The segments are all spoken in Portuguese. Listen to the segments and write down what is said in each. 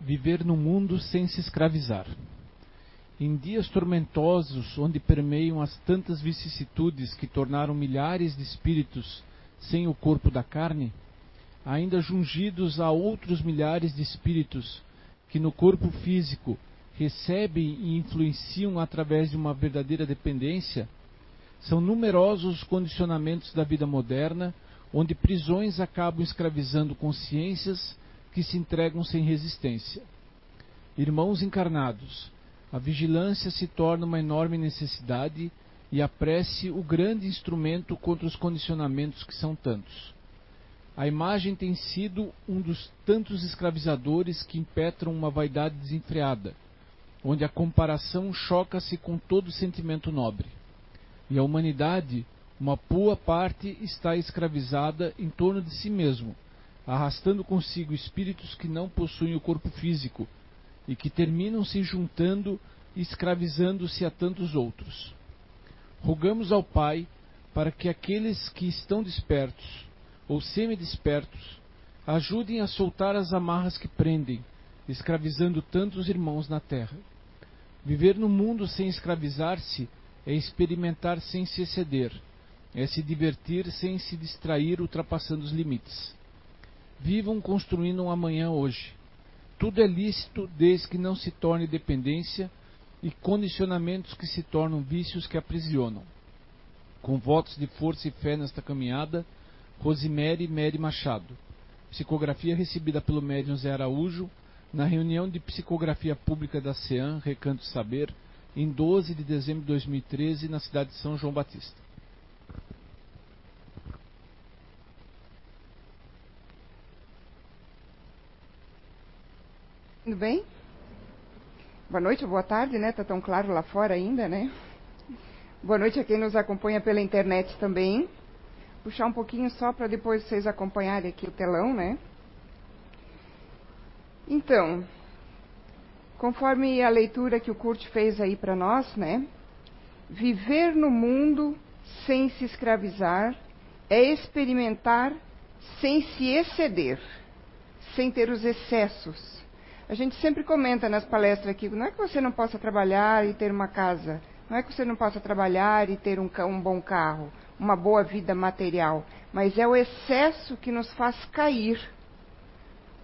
Viver no mundo sem se escravizar. Em dias tormentosos, onde permeiam as tantas vicissitudes que tornaram milhares de espíritos sem o corpo da carne, ainda jungidos a outros milhares de espíritos que no corpo físico recebem e influenciam através de uma verdadeira dependência, são numerosos os condicionamentos da vida moderna, onde prisões acabam escravizando consciências que se entregam sem resistência. Irmãos encarnados, a vigilância se torna uma enorme necessidade e a prece o grande instrumento contra os condicionamentos que são tantos. A imagem tem sido um dos tantos escravizadores que impetram uma vaidade desenfreada, onde a comparação choca-se com todo sentimento nobre. E a humanidade, uma boa parte, está escravizada em torno de si mesmo, arrastando consigo espíritos que não possuem o corpo físico e que terminam se juntando e escravizando-se a tantos outros. Rogamos ao Pai para que aqueles que estão despertos ou semidespertos ajudem a soltar as amarras que prendem, escravizando tantos irmãos na terra. Viver no mundo sem escravizar-se é experimentar sem se exceder, é se divertir sem se distrair ultrapassando os limites. Vivam construindo um amanhã hoje. Tudo é lícito desde que não se torne dependência e condicionamentos que se tornam vícios que aprisionam. Com votos de força e fé nesta caminhada, Rosemary Mary Machado. Psicografia recebida pelo médium Zé Araújo na reunião de psicografia pública da CEAM, Recanto Saber, em 12 de dezembro de 2013, na cidade de São João Batista. Tudo bem? Boa noite boa tarde, né? Tá tão claro lá fora ainda, né? Boa noite a quem nos acompanha pela internet também. Puxar um pouquinho só para depois vocês acompanharem aqui o telão, né? Então, conforme a leitura que o Kurt fez aí para nós, né? Viver no mundo sem se escravizar é experimentar sem se exceder, sem ter os excessos a gente sempre comenta nas palestras aqui, não é que você não possa trabalhar e ter uma casa, não é que você não possa trabalhar e ter um, um bom carro, uma boa vida material, mas é o excesso que nos faz cair.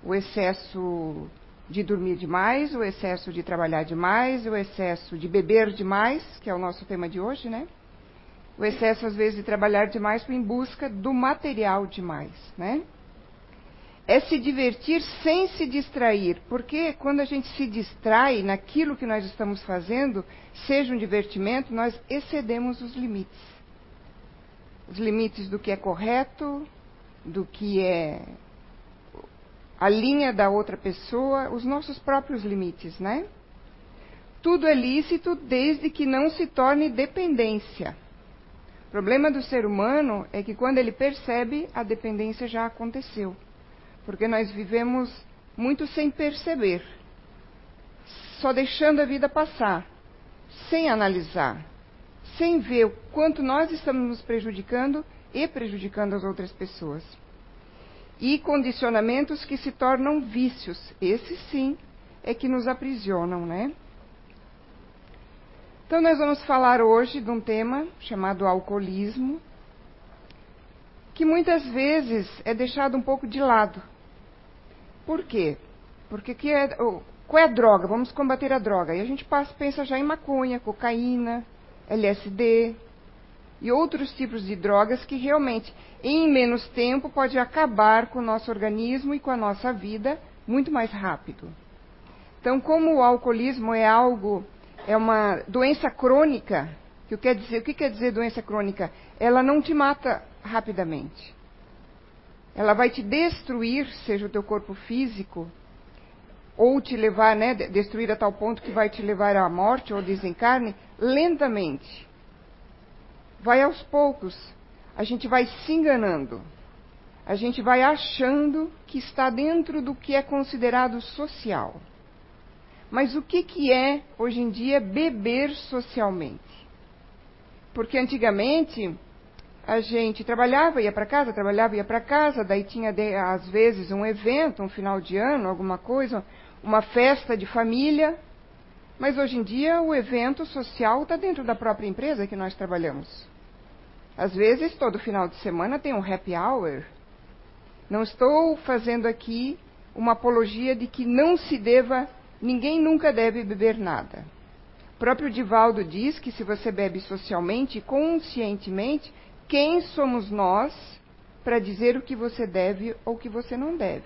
O excesso de dormir demais, o excesso de trabalhar demais, o excesso de beber demais, que é o nosso tema de hoje, né? O excesso, às vezes, de trabalhar demais em busca do material demais, né? É se divertir sem se distrair, porque quando a gente se distrai naquilo que nós estamos fazendo, seja um divertimento, nós excedemos os limites. Os limites do que é correto, do que é a linha da outra pessoa, os nossos próprios limites, né? Tudo é lícito desde que não se torne dependência. O problema do ser humano é que quando ele percebe, a dependência já aconteceu porque nós vivemos muito sem perceber, só deixando a vida passar, sem analisar, sem ver o quanto nós estamos nos prejudicando e prejudicando as outras pessoas. E condicionamentos que se tornam vícios, esses sim é que nos aprisionam, né? Então nós vamos falar hoje de um tema chamado alcoolismo, que muitas vezes é deixado um pouco de lado por quê? Porque que é, qual é a droga? Vamos combater a droga. E a gente passa, pensa já em maconha, cocaína, LSD e outros tipos de drogas que realmente, em menos tempo, pode acabar com o nosso organismo e com a nossa vida muito mais rápido. Então, como o alcoolismo é algo, é uma doença crônica, que quer dizer, o que quer dizer doença crônica? Ela não te mata rapidamente. Ela vai te destruir, seja o teu corpo físico, ou te levar, né, destruir a tal ponto que vai te levar à morte ou desencarne, lentamente. Vai aos poucos. A gente vai se enganando. A gente vai achando que está dentro do que é considerado social. Mas o que, que é, hoje em dia, beber socialmente? Porque antigamente a gente trabalhava, ia para casa, trabalhava, ia para casa, daí tinha às vezes um evento, um final de ano, alguma coisa, uma festa de família, mas hoje em dia o evento social está dentro da própria empresa que nós trabalhamos. Às vezes, todo final de semana tem um happy hour. Não estou fazendo aqui uma apologia de que não se deva, ninguém nunca deve beber nada. O próprio Divaldo diz que se você bebe socialmente, conscientemente, quem somos nós para dizer o que você deve ou o que você não deve?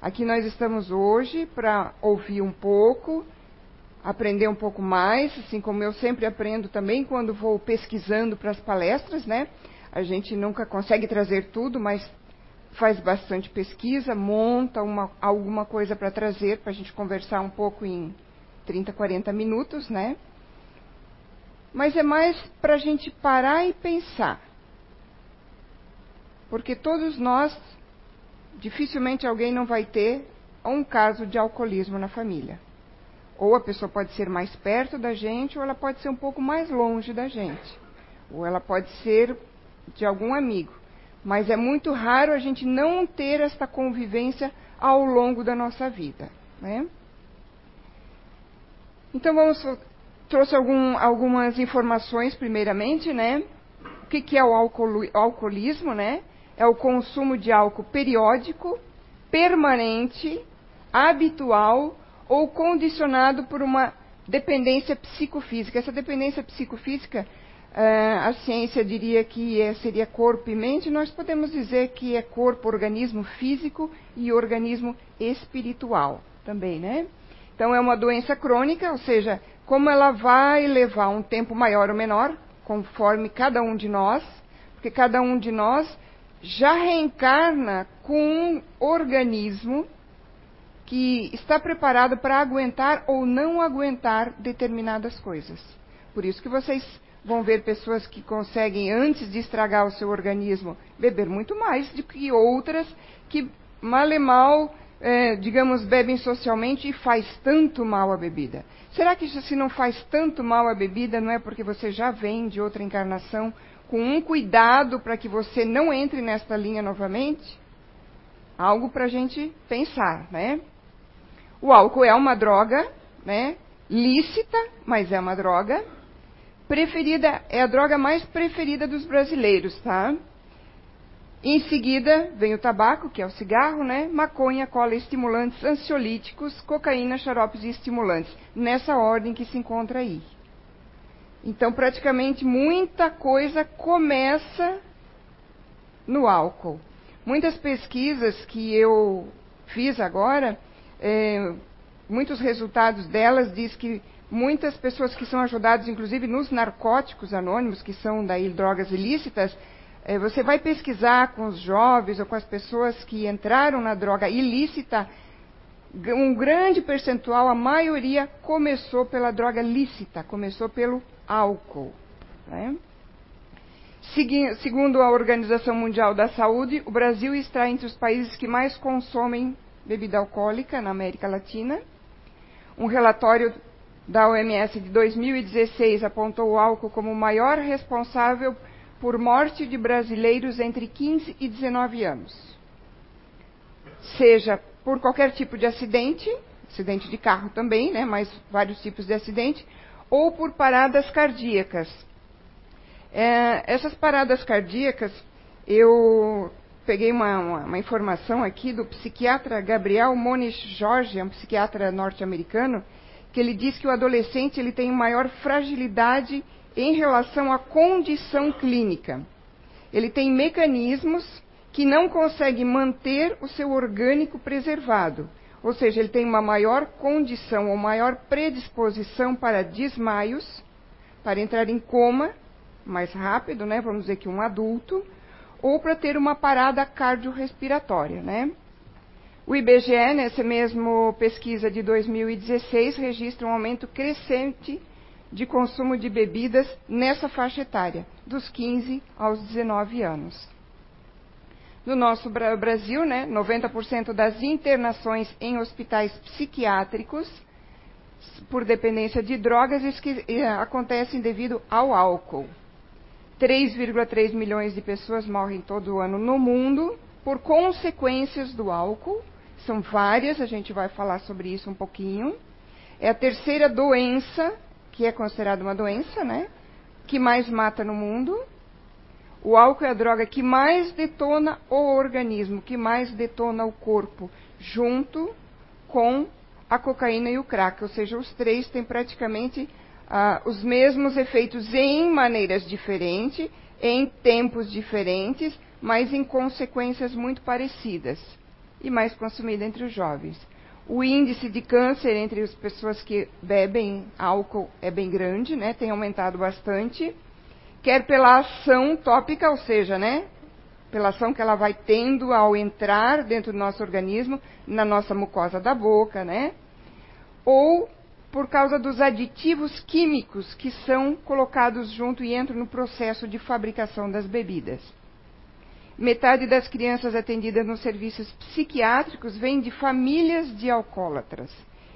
Aqui nós estamos hoje para ouvir um pouco, aprender um pouco mais, assim como eu sempre aprendo também quando vou pesquisando para as palestras, né? A gente nunca consegue trazer tudo, mas faz bastante pesquisa, monta uma, alguma coisa para trazer, para a gente conversar um pouco em 30, 40 minutos, né? Mas é mais para a gente parar e pensar. Porque todos nós, dificilmente alguém não vai ter um caso de alcoolismo na família. Ou a pessoa pode ser mais perto da gente, ou ela pode ser um pouco mais longe da gente. Ou ela pode ser de algum amigo. Mas é muito raro a gente não ter esta convivência ao longo da nossa vida. Né? Então vamos trouxe algum, algumas informações primeiramente, né? O que, que é o alcoolismo, né? É o consumo de álcool periódico, permanente, habitual ou condicionado por uma dependência psicofísica. Essa dependência psicofísica, uh, a ciência diria que é, seria corpo e mente, nós podemos dizer que é corpo, organismo físico e organismo espiritual também, né? Então é uma doença crônica, ou seja, como ela vai levar um tempo maior ou menor, conforme cada um de nós, porque cada um de nós já reencarna com um organismo que está preparado para aguentar ou não aguentar determinadas coisas. Por isso que vocês vão ver pessoas que conseguem, antes de estragar o seu organismo, beber muito mais do que outras que mal e mal, é, digamos, bebem socialmente e faz tanto mal a bebida. Será que se não faz tanto mal a bebida, não é porque você já vem de outra encarnação com um cuidado para que você não entre nesta linha novamente? Algo para a gente pensar, né? O álcool é uma droga, né? Lícita, mas é uma droga. Preferida, é a droga mais preferida dos brasileiros, tá? Em seguida, vem o tabaco, que é o cigarro, né? Maconha, cola, estimulantes, ansiolíticos, cocaína, xaropes e estimulantes. Nessa ordem que se encontra aí. Então, praticamente muita coisa começa no álcool. Muitas pesquisas que eu fiz agora, é, muitos resultados delas diz que muitas pessoas que são ajudadas, inclusive nos narcóticos anônimos, que são daí drogas ilícitas, você vai pesquisar com os jovens ou com as pessoas que entraram na droga ilícita, um grande percentual, a maioria, começou pela droga lícita, começou pelo álcool. Né? Segundo a Organização Mundial da Saúde, o Brasil está entre os países que mais consomem bebida alcoólica na América Latina. Um relatório da OMS de 2016 apontou o álcool como o maior responsável por morte de brasileiros entre 15 e 19 anos. Seja por qualquer tipo de acidente, acidente de carro também, né, mas vários tipos de acidente, ou por paradas cardíacas. É, essas paradas cardíacas, eu peguei uma, uma, uma, informação aqui do psiquiatra Gabriel Moniz Jorge, um psiquiatra norte-americano, que ele diz que o adolescente ele tem maior fragilidade em relação à condição clínica. Ele tem mecanismos que não consegue manter o seu orgânico preservado, ou seja, ele tem uma maior condição ou maior predisposição para desmaios, para entrar em coma mais rápido, né, vamos dizer que um adulto, ou para ter uma parada cardiorrespiratória, né? O IBGE, nessa mesma pesquisa de 2016, registra um aumento crescente de consumo de bebidas nessa faixa etária, dos 15 aos 19 anos. No nosso Brasil, né, 90% das internações em hospitais psiquiátricos por dependência de drogas acontecem devido ao álcool. 3,3 milhões de pessoas morrem todo ano no mundo por consequências do álcool, São várias, a gente vai falar sobre isso um pouquinho. É a terceira doença, que é considerada uma doença, né? Que mais mata no mundo. O álcool é a droga que mais detona o organismo, que mais detona o corpo, junto com a cocaína e o crack. Ou seja, os três têm praticamente ah, os mesmos efeitos em maneiras diferentes, em tempos diferentes, mas em consequências muito parecidas e mais consumida entre os jovens. O índice de câncer entre as pessoas que bebem álcool é bem grande, né? Tem aumentado bastante. Quer pela ação tópica, ou seja, né? Pela ação que ela vai tendo ao entrar dentro do nosso organismo, na nossa mucosa da boca, né? Ou por causa dos aditivos químicos que são colocados junto e entram no processo de fabricação das bebidas. Metade das crianças atendidas nos serviços psiquiátricos vem de famílias de alcoólatras.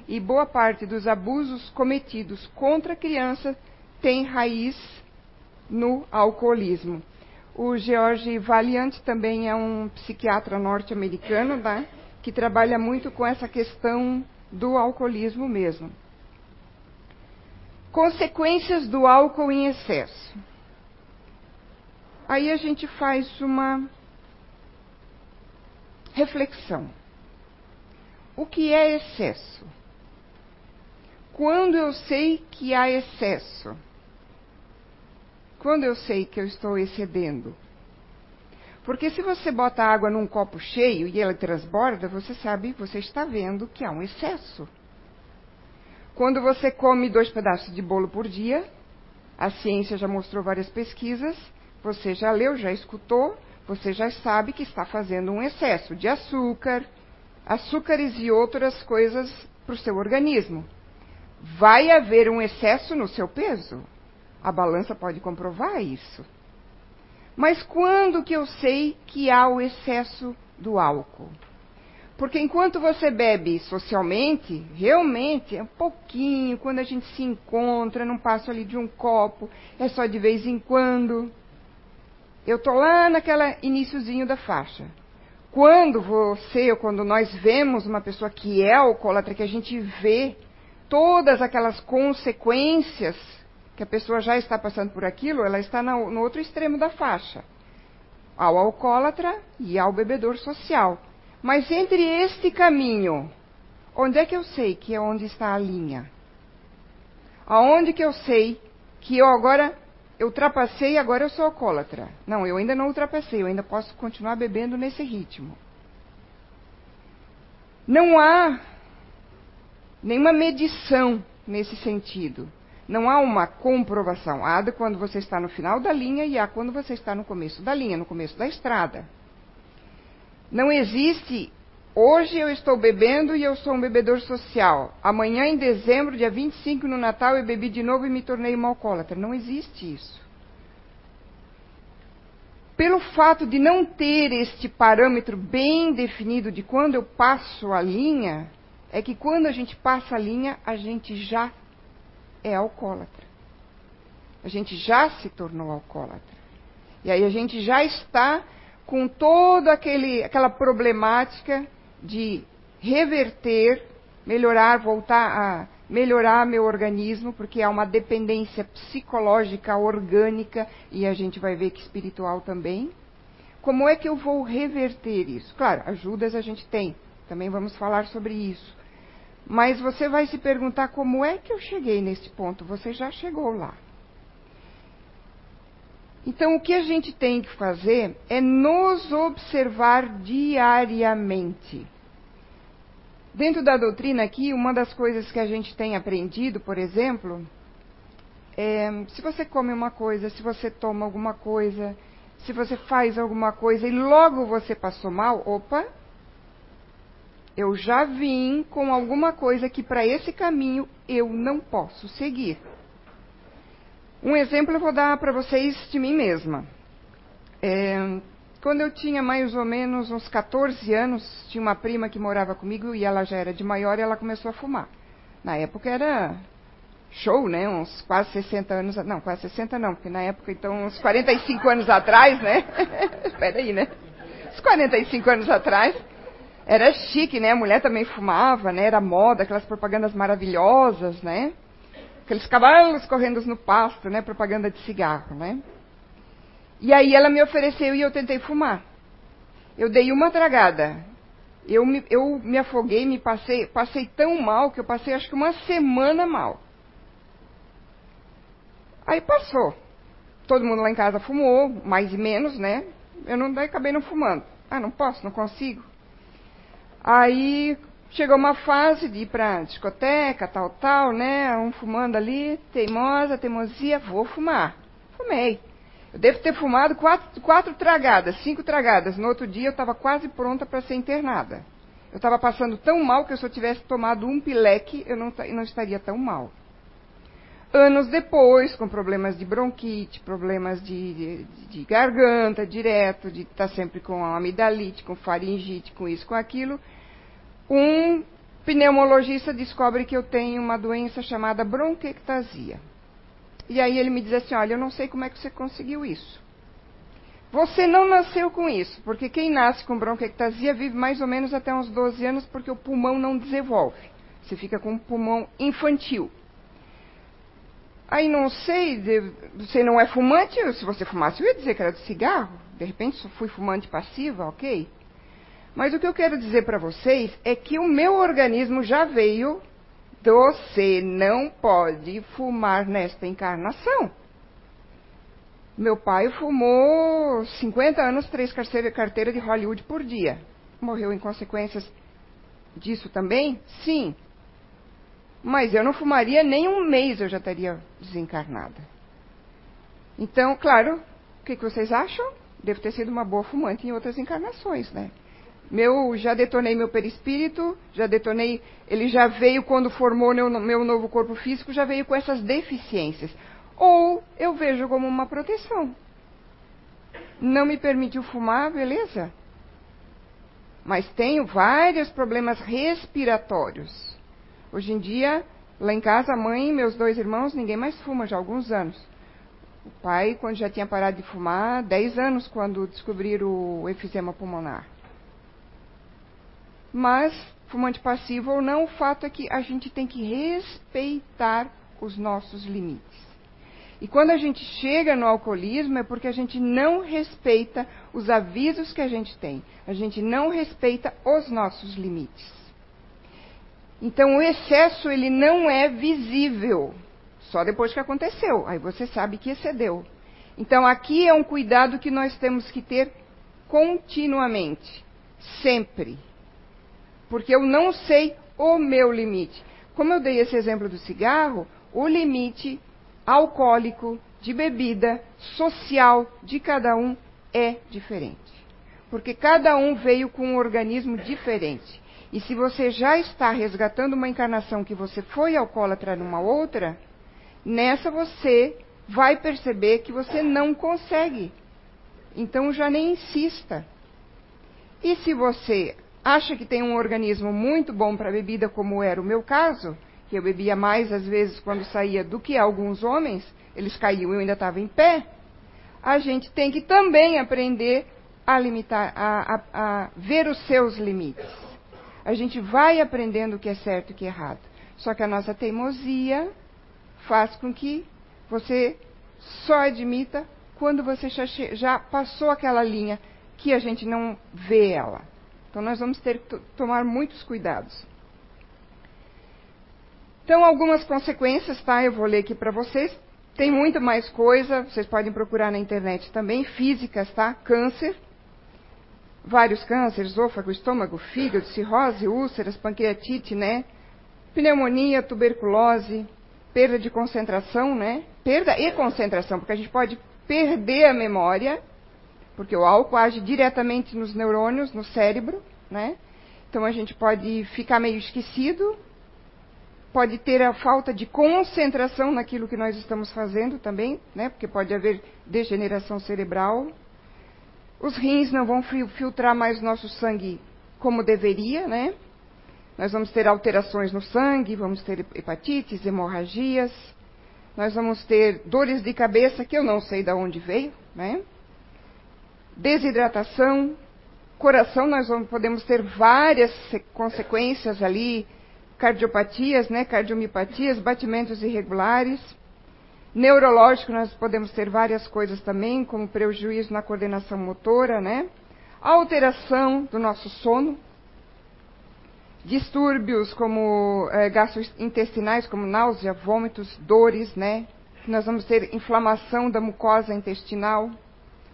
E boa parte dos abusos cometidos contra a criança tem raiz no alcoolismo. O George Valiant também é um psiquiatra norte-americano, né, que trabalha muito com essa questão do alcoolismo mesmo. Consequências do álcool em excesso. Aí a gente faz uma reflexão. O que é excesso? Quando eu sei que há excesso? Quando eu sei que eu estou excedendo? Porque se você bota água num copo cheio e ela transborda, você sabe, você está vendo que há um excesso. Quando você come dois pedaços de bolo por dia, a ciência já mostrou várias pesquisas, você já leu, já escutou, você já sabe que está fazendo um excesso de açúcar, açúcares e outras coisas para o seu organismo. Vai haver um excesso no seu peso. A balança pode comprovar isso. Mas quando que eu sei que há o excesso do álcool? Porque enquanto você bebe socialmente, realmente é um pouquinho, quando a gente se encontra, não passa ali de um copo, é só de vez em quando. Eu estou lá naquela iníciozinho da faixa. Quando você ou quando nós vemos uma pessoa que é alcoólatra, que a gente vê todas aquelas consequências que a pessoa já está passando por aquilo, ela está no outro extremo da faixa. Ao alcoólatra e ao bebedor social. Mas entre este caminho, onde é que eu sei que é onde está a linha? Aonde que eu sei que eu agora eu ultrapassei e agora eu sou alcoólatra. Não, eu ainda não ultrapassei, eu ainda posso continuar bebendo nesse ritmo. Não há nenhuma medição nesse sentido. Não há uma comprovação. Há quando você está no final da linha e há quando você está no começo da linha, no começo da estrada. Não existe Hoje eu estou bebendo e eu sou um bebedor social. Amanhã, em dezembro, dia 25, no Natal, eu bebi de novo e me tornei uma alcoólatra. Não existe isso. Pelo fato de não ter este parâmetro bem definido de quando eu passo a linha, é que quando a gente passa a linha, a gente já é alcoólatra. A gente já se tornou alcoólatra. E aí a gente já está com toda aquela problemática de reverter, melhorar, voltar a melhorar meu organismo, porque há uma dependência psicológica, orgânica, e a gente vai ver que espiritual também. Como é que eu vou reverter isso? Claro, ajudas a gente tem, também vamos falar sobre isso. Mas você vai se perguntar como é que eu cheguei nesse ponto? Você já chegou lá. Então, o que a gente tem que fazer é nos observar diariamente. Dentro da doutrina aqui, uma das coisas que a gente tem aprendido, por exemplo, é se você come uma coisa, se você toma alguma coisa, se você faz alguma coisa e logo você passou mal, opa, eu já vim com alguma coisa que para esse caminho eu não posso seguir. Um exemplo eu vou dar para vocês de mim mesma. É, quando eu tinha mais ou menos uns 14 anos, tinha uma prima que morava comigo e ela já era de maior e ela começou a fumar. Na época era show, né? Uns quase 60 anos, não, quase 60 não, porque na época então uns 45 anos atrás, né? Espera aí, né? Uns 45 anos atrás, era chique, né? A mulher também fumava, né? Era moda, aquelas propagandas maravilhosas, né? Aqueles cavalos correndo no pasto, né? Propaganda de cigarro, né? E aí ela me ofereceu e eu tentei fumar. Eu dei uma tragada. Eu me, eu me afoguei, me passei, passei tão mal que eu passei acho que uma semana mal. Aí passou. Todo mundo lá em casa fumou, mais e menos, né? Eu não daí acabei não fumando. Ah, não posso, não consigo. Aí chegou uma fase de ir pra discoteca, tal, tal, né? Um fumando ali, teimosa, teimosia, vou fumar. Fumei. Eu devo ter fumado quatro, quatro tragadas, cinco tragadas. No outro dia eu estava quase pronta para ser internada. Eu estava passando tão mal que se eu tivesse tomado um pileque, eu não, não estaria tão mal. Anos depois, com problemas de bronquite, problemas de, de, de garganta direto, de estar tá sempre com amidalite, com faringite, com isso, com aquilo, um pneumologista descobre que eu tenho uma doença chamada bronquiectasia. E aí ele me diz assim: Olha, eu não sei como é que você conseguiu isso. Você não nasceu com isso, porque quem nasce com bronquiectasia vive mais ou menos até uns 12 anos, porque o pulmão não desenvolve. Você fica com um pulmão infantil. Aí não sei, você não é fumante? Se você fumasse, eu ia dizer que era de cigarro. De repente, fui fumante passiva, ok? Mas o que eu quero dizer para vocês é que o meu organismo já veio você não pode fumar nesta encarnação. Meu pai fumou 50 anos, três carteiras de Hollywood por dia. Morreu em consequências disso também? Sim. Mas eu não fumaria nem um mês, eu já estaria desencarnada. Então, claro, o que, que vocês acham? Devo ter sido uma boa fumante em outras encarnações, né? Meu, já detonei meu perispírito, já detonei, ele já veio quando formou meu, meu novo corpo físico, já veio com essas deficiências. Ou eu vejo como uma proteção. Não me permitiu fumar, beleza? Mas tenho vários problemas respiratórios. Hoje em dia, lá em casa, a mãe e meus dois irmãos, ninguém mais fuma já há alguns anos. O pai, quando já tinha parado de fumar, 10 anos quando descobriram o efizema pulmonar. Mas, fumante passivo ou não, o fato é que a gente tem que respeitar os nossos limites. E quando a gente chega no alcoolismo é porque a gente não respeita os avisos que a gente tem. A gente não respeita os nossos limites. Então o excesso ele não é visível, só depois que aconteceu. Aí você sabe que excedeu. Então aqui é um cuidado que nós temos que ter continuamente, sempre porque eu não sei o meu limite. Como eu dei esse exemplo do cigarro, o limite alcoólico, de bebida, social de cada um é diferente. Porque cada um veio com um organismo diferente. E se você já está resgatando uma encarnação que você foi alcoólatra numa outra, nessa você vai perceber que você não consegue. Então já nem insista. E se você acha que tem um organismo muito bom para bebida, como era o meu caso, que eu bebia mais às vezes quando saía do que alguns homens, eles caíam e eu ainda estava em pé, a gente tem que também aprender a limitar, a, a, a ver os seus limites. A gente vai aprendendo o que é certo e o que é errado. Só que a nossa teimosia faz com que você só admita quando você já, já passou aquela linha que a gente não vê ela. Então nós vamos ter que tomar muitos cuidados. Então, algumas consequências, tá? Eu vou ler aqui para vocês. Tem muita mais coisa, vocês podem procurar na internet também, físicas, tá? Câncer, vários cânceres, esôfago, estômago, fígado, cirrose, úlceras, pancreatite, né? Pneumonia, tuberculose, perda de concentração, né? Perda e concentração, porque a gente pode perder a memória porque o álcool age diretamente nos neurônios, no cérebro, né? Então a gente pode ficar meio esquecido, pode ter a falta de concentração naquilo que nós estamos fazendo também, né? Porque pode haver degeneração cerebral. Os rins não vão filtrar mais nosso sangue como deveria, né? Nós vamos ter alterações no sangue, vamos ter hepatites, hemorragias, nós vamos ter dores de cabeça que eu não sei de onde veio, né? Desidratação, coração, nós vamos, podemos ter várias consequências ali, cardiopatias, né, cardiomiopatias, batimentos irregulares. Neurológico, nós podemos ter várias coisas também, como prejuízo na coordenação motora, né? Alteração do nosso sono, distúrbios como é, gastrointestinais, como náusea, vômitos, dores, né? Nós vamos ter inflamação da mucosa intestinal,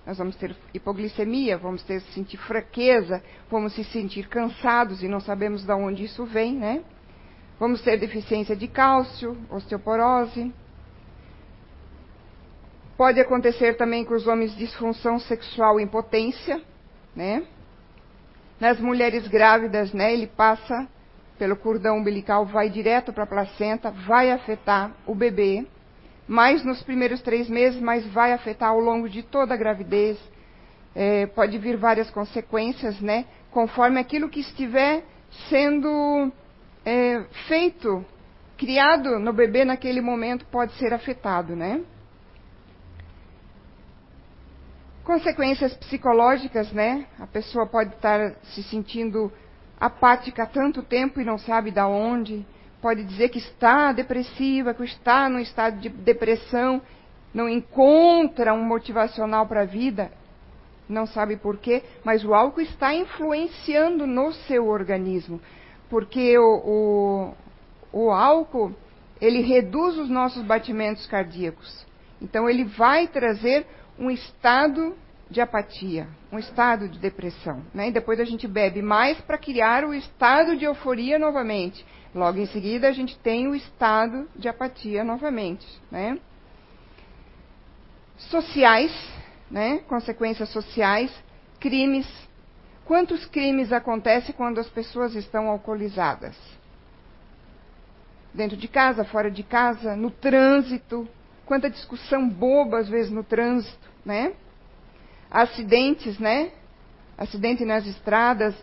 nós vamos ter hipoglicemia, vamos ter sentir fraqueza, vamos se sentir cansados e não sabemos de onde isso vem, né? Vamos ter deficiência de cálcio, osteoporose. Pode acontecer também com os homens disfunção sexual e impotência, né? Nas mulheres grávidas, né, ele passa pelo cordão umbilical, vai direto para a placenta, vai afetar o bebê mais nos primeiros três meses, mas vai afetar ao longo de toda a gravidez. É, pode vir várias consequências, né? Conforme aquilo que estiver sendo é, feito, criado no bebê naquele momento, pode ser afetado, né? Consequências psicológicas, né? A pessoa pode estar se sentindo apática tanto tempo e não sabe da onde pode dizer que está depressiva, que está num estado de depressão, não encontra um motivacional para a vida, não sabe por quê, mas o álcool está influenciando no seu organismo, porque o, o, o álcool ele reduz os nossos batimentos cardíacos. Então ele vai trazer um estado de apatia, um estado de depressão. Né? E depois a gente bebe mais para criar o estado de euforia novamente. Logo em seguida, a gente tem o estado de apatia novamente. Né? Sociais, né? consequências sociais, crimes. Quantos crimes acontecem quando as pessoas estão alcoolizadas? Dentro de casa, fora de casa, no trânsito. Quanta discussão boba, às vezes, no trânsito, né? Acidentes, né? Acidente nas estradas,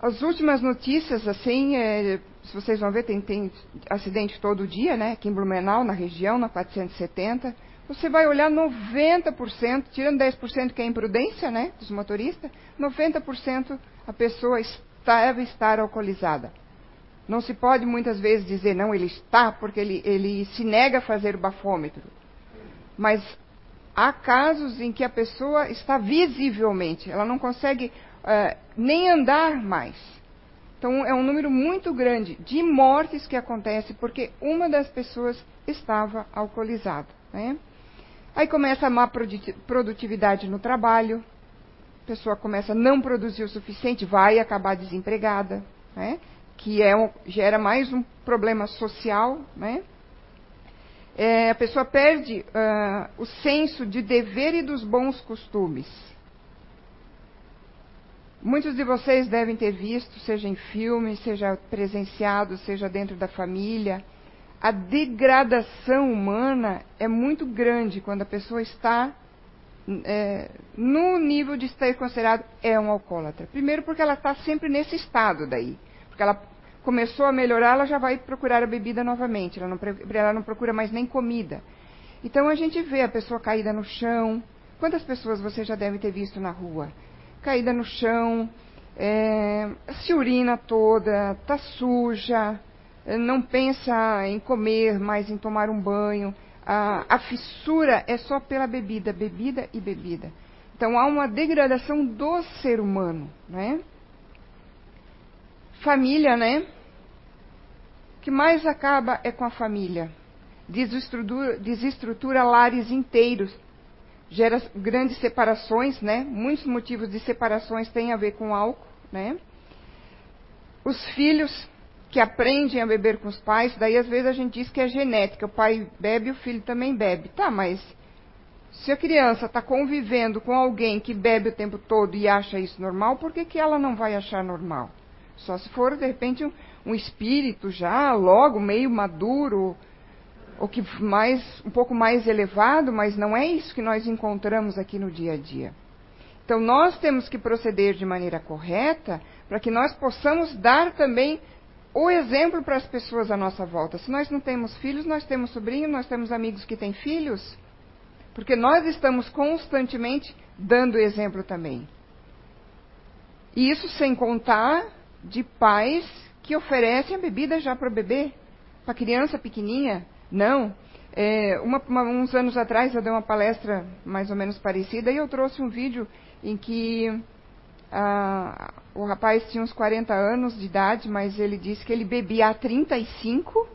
as últimas notícias, assim, é, se vocês vão ver, tem, tem acidente todo dia, né? Aqui em Blumenau, na região, na 470. Você vai olhar 90%, tirando 10% que é imprudência, né? Dos motoristas, 90% a pessoa deve estar alcoolizada. Não se pode muitas vezes dizer, não, ele está, porque ele, ele se nega a fazer o bafômetro. Mas há casos em que a pessoa está visivelmente, ela não consegue uh, nem andar mais. Então, é um número muito grande de mortes que acontece porque uma das pessoas estava alcoolizada. Né? Aí começa a má produtividade no trabalho, a pessoa começa a não produzir o suficiente, vai acabar desempregada, né? que é um, gera mais um problema social. Né? É, a pessoa perde uh, o senso de dever e dos bons costumes. Muitos de vocês devem ter visto, seja em filme, seja presenciado, seja dentro da família. A degradação humana é muito grande quando a pessoa está é, no nível de estar considerado é um alcoólatra. Primeiro porque ela está sempre nesse estado daí. Porque ela começou a melhorar, ela já vai procurar a bebida novamente. Ela não, ela não procura mais nem comida. Então a gente vê a pessoa caída no chão. Quantas pessoas você já deve ter visto na rua? Caída no chão, é, se urina toda, está suja, é, não pensa em comer, mas em tomar um banho. A, a fissura é só pela bebida, bebida e bebida. Então há uma degradação do ser humano, né? Família, né? O que mais acaba é com a família. Desestrutura, desestrutura lares inteiros gera grandes separações, né? Muitos motivos de separações têm a ver com álcool, né? Os filhos que aprendem a beber com os pais, daí às vezes a gente diz que é genética, o pai bebe, o filho também bebe. Tá, mas se a criança está convivendo com alguém que bebe o tempo todo e acha isso normal, por que, que ela não vai achar normal? Só se for, de repente, um, um espírito já logo meio maduro, o que mais um pouco mais elevado, mas não é isso que nós encontramos aqui no dia a dia. Então nós temos que proceder de maneira correta para que nós possamos dar também o exemplo para as pessoas à nossa volta. Se nós não temos filhos, nós temos sobrinhos, nós temos amigos que têm filhos, porque nós estamos constantemente dando exemplo também. E isso sem contar de pais que oferecem a bebida já para o bebê, para criança pequenininha. Não. É, uma, uma, uns anos atrás eu dei uma palestra mais ou menos parecida e eu trouxe um vídeo em que ah, o rapaz tinha uns 40 anos de idade, mas ele disse que ele bebia há 35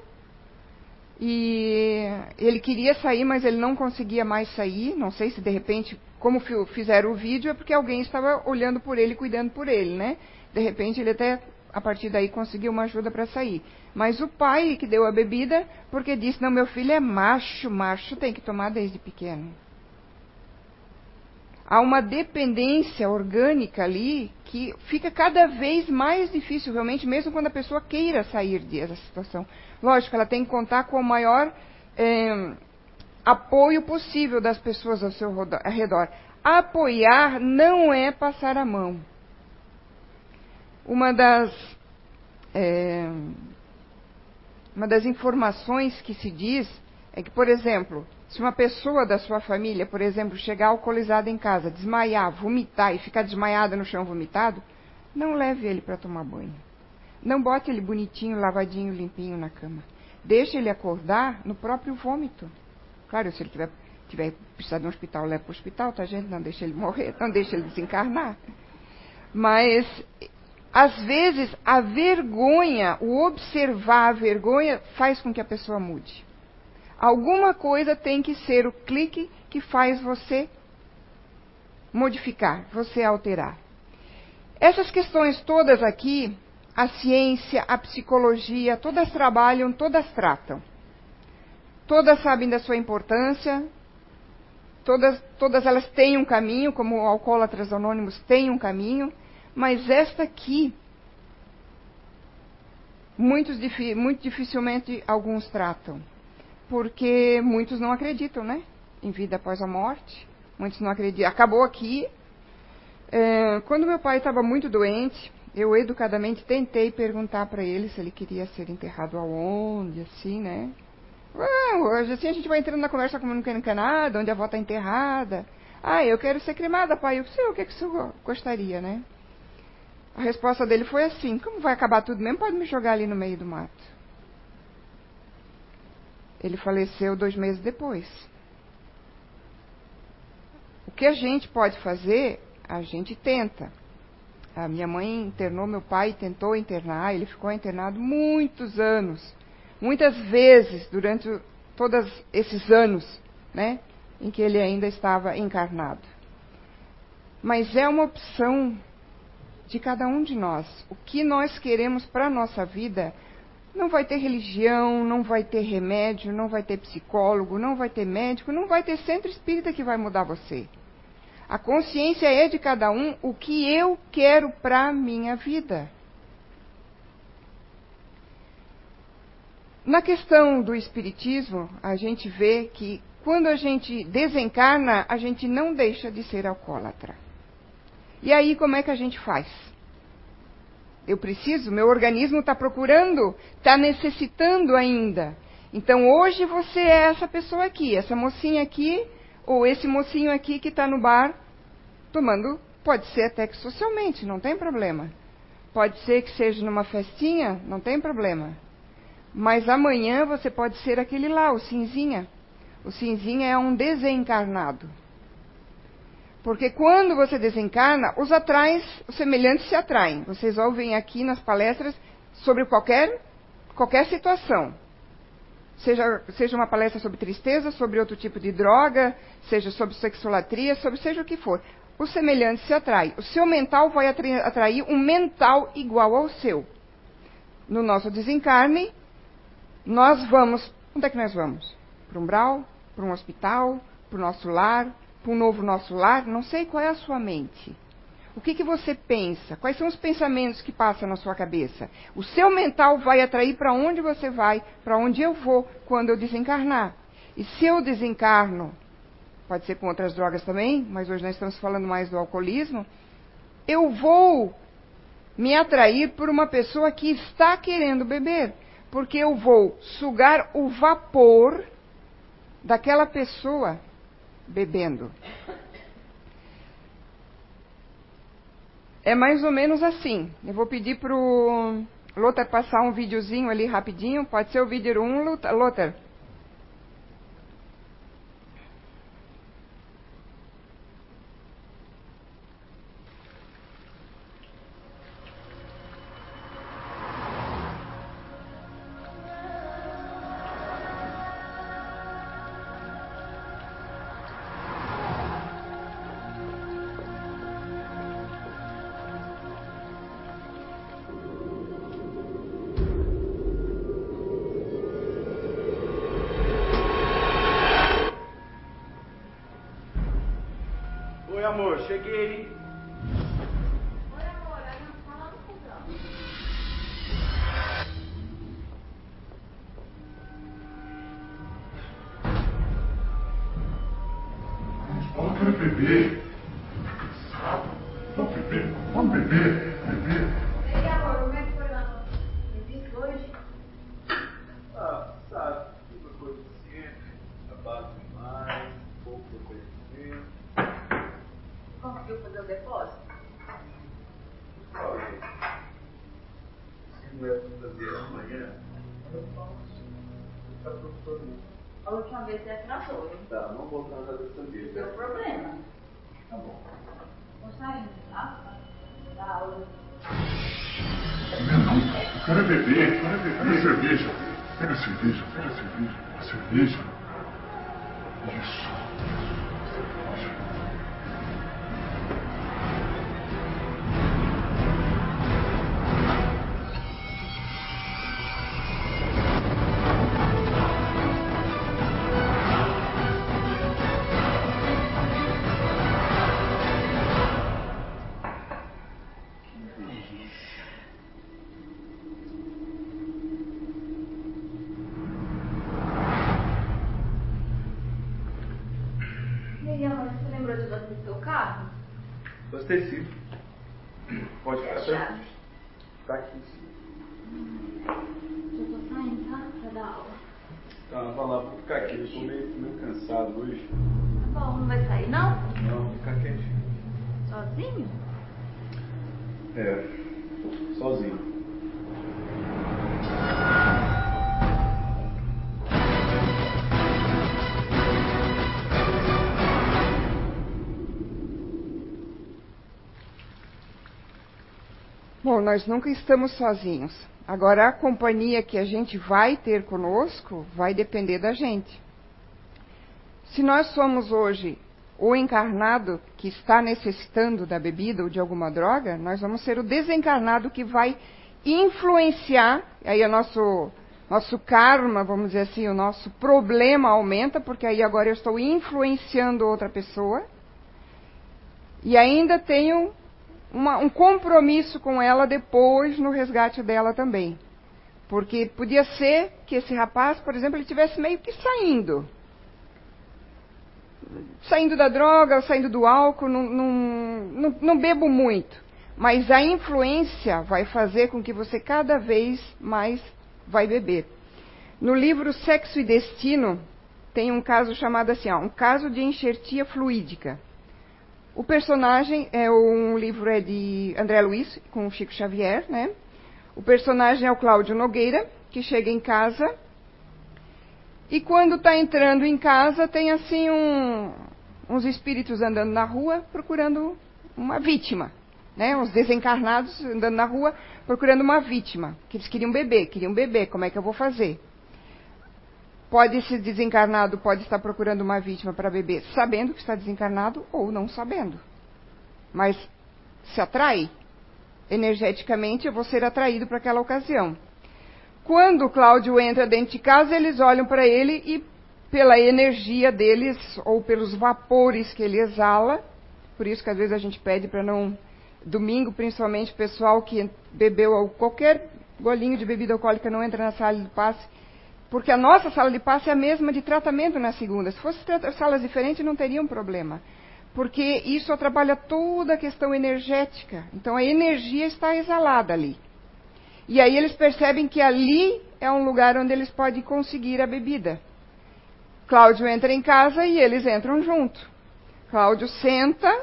e ele queria sair, mas ele não conseguia mais sair. Não sei se de repente, como fizeram o vídeo, é porque alguém estava olhando por ele, cuidando por ele, né? De repente ele até a partir daí conseguiu uma ajuda para sair. Mas o pai que deu a bebida, porque disse: Não, meu filho é macho, macho tem que tomar desde pequeno. Há uma dependência orgânica ali que fica cada vez mais difícil, realmente, mesmo quando a pessoa queira sair dessa situação. Lógico, ela tem que contar com o maior é, apoio possível das pessoas ao seu redor. Apoiar não é passar a mão. Uma das, é, uma das informações que se diz é que, por exemplo, se uma pessoa da sua família, por exemplo, chegar alcoolizada em casa, desmaiar, vomitar e ficar desmaiada no chão vomitado, não leve ele para tomar banho. Não bote ele bonitinho, lavadinho, limpinho na cama. Deixe ele acordar no próprio vômito. Claro, se ele tiver, tiver precisar de um hospital, leve para o hospital, tá, gente? Não deixe ele morrer, não deixe ele desencarnar. Mas às vezes, a vergonha, o observar a vergonha, faz com que a pessoa mude. Alguma coisa tem que ser o clique que faz você modificar, você alterar. Essas questões todas aqui, a ciência, a psicologia, todas trabalham, todas tratam. Todas sabem da sua importância, todas, todas elas têm um caminho, como alcoólatras anônimos têm um caminho, mas esta aqui, muito, muito dificilmente alguns tratam. Porque muitos não acreditam, né? Em vida após a morte. Muitos não acreditam. Acabou aqui. É, quando meu pai estava muito doente, eu educadamente tentei perguntar para ele se ele queria ser enterrado aonde, assim, né? Ah, hoje assim a gente vai entrando na conversa como não quer nada, onde a avó está enterrada. Ah, eu quero ser cremada, pai. Eu sei o que, que você gostaria, né? A resposta dele foi assim: como vai acabar tudo mesmo, pode me jogar ali no meio do mato. Ele faleceu dois meses depois. O que a gente pode fazer, a gente tenta. A minha mãe internou meu pai, tentou internar, ele ficou internado muitos anos. Muitas vezes durante todos esses anos, né, em que ele ainda estava encarnado. Mas é uma opção de cada um de nós. O que nós queremos para a nossa vida não vai ter religião, não vai ter remédio, não vai ter psicólogo, não vai ter médico, não vai ter centro espírita que vai mudar você. A consciência é de cada um o que eu quero para a minha vida. Na questão do espiritismo, a gente vê que quando a gente desencarna, a gente não deixa de ser alcoólatra. E aí como é que a gente faz? Eu preciso, meu organismo está procurando, está necessitando ainda. Então hoje você é essa pessoa aqui, essa mocinha aqui, ou esse mocinho aqui que está no bar tomando, pode ser até que socialmente, não tem problema. Pode ser que seja numa festinha, não tem problema. Mas amanhã você pode ser aquele lá, o cinzinha. O cinzinha é um desencarnado. Porque quando você desencarna, os atrás, os semelhantes se atraem. Vocês ouvem aqui nas palestras sobre qualquer, qualquer situação. Seja, seja uma palestra sobre tristeza, sobre outro tipo de droga, seja sobre sexolatria, sobre seja o que for. Os semelhantes se atraem. O seu mental vai atrair um mental igual ao seu. No nosso desencarne, nós vamos. Onde é que nós vamos? Para um umbral? Para um hospital? Para o nosso lar? Para um novo nosso lar, não sei qual é a sua mente. O que, que você pensa? Quais são os pensamentos que passam na sua cabeça? O seu mental vai atrair para onde você vai, para onde eu vou quando eu desencarnar. E se eu desencarno, pode ser com outras drogas também, mas hoje nós estamos falando mais do alcoolismo, eu vou me atrair por uma pessoa que está querendo beber, porque eu vou sugar o vapor daquela pessoa bebendo. é mais ou menos assim. Eu vou pedir pro Lothar passar um videozinho ali rapidinho. Pode ser o vídeo 1, Lothar? Bom, nós nunca estamos sozinhos. Agora, a companhia que a gente vai ter conosco vai depender da gente. Se nós somos hoje o encarnado que está necessitando da bebida ou de alguma droga, nós vamos ser o desencarnado que vai influenciar, aí o nosso, nosso karma, vamos dizer assim, o nosso problema aumenta, porque aí agora eu estou influenciando outra pessoa. E ainda tenho uma, um compromisso com ela depois no resgate dela também. Porque podia ser que esse rapaz, por exemplo, ele tivesse meio que saindo. Saindo da droga, saindo do álcool, não, não, não, não bebo muito. Mas a influência vai fazer com que você cada vez mais vai beber. No livro Sexo e Destino, tem um caso chamado assim, ó, um caso de enxertia fluídica. O personagem é um livro é de André Luiz com Chico Xavier, né? O personagem é o Cláudio Nogueira, que chega em casa e quando está entrando em casa tem assim um, uns espíritos andando na rua procurando uma vítima, né? Uns desencarnados andando na rua procurando uma vítima, que eles queriam beber, queriam beber, como é que eu vou fazer? Pode esse desencarnado pode estar procurando uma vítima para beber, sabendo que está desencarnado ou não sabendo. Mas se atrai energeticamente, eu vou ser atraído para aquela ocasião. Quando Cláudio entra dentro de casa, eles olham para ele e pela energia deles ou pelos vapores que ele exala, por isso que às vezes a gente pede para não domingo, principalmente pessoal que bebeu qualquer golinho de bebida alcoólica não entra na sala de passe porque a nossa sala de passe é a mesma de tratamento na segunda. Se fossem salas diferentes, não teria um problema. Porque isso atrapalha toda a questão energética. Então a energia está exalada ali. E aí eles percebem que ali é um lugar onde eles podem conseguir a bebida. Cláudio entra em casa e eles entram junto. Cláudio senta,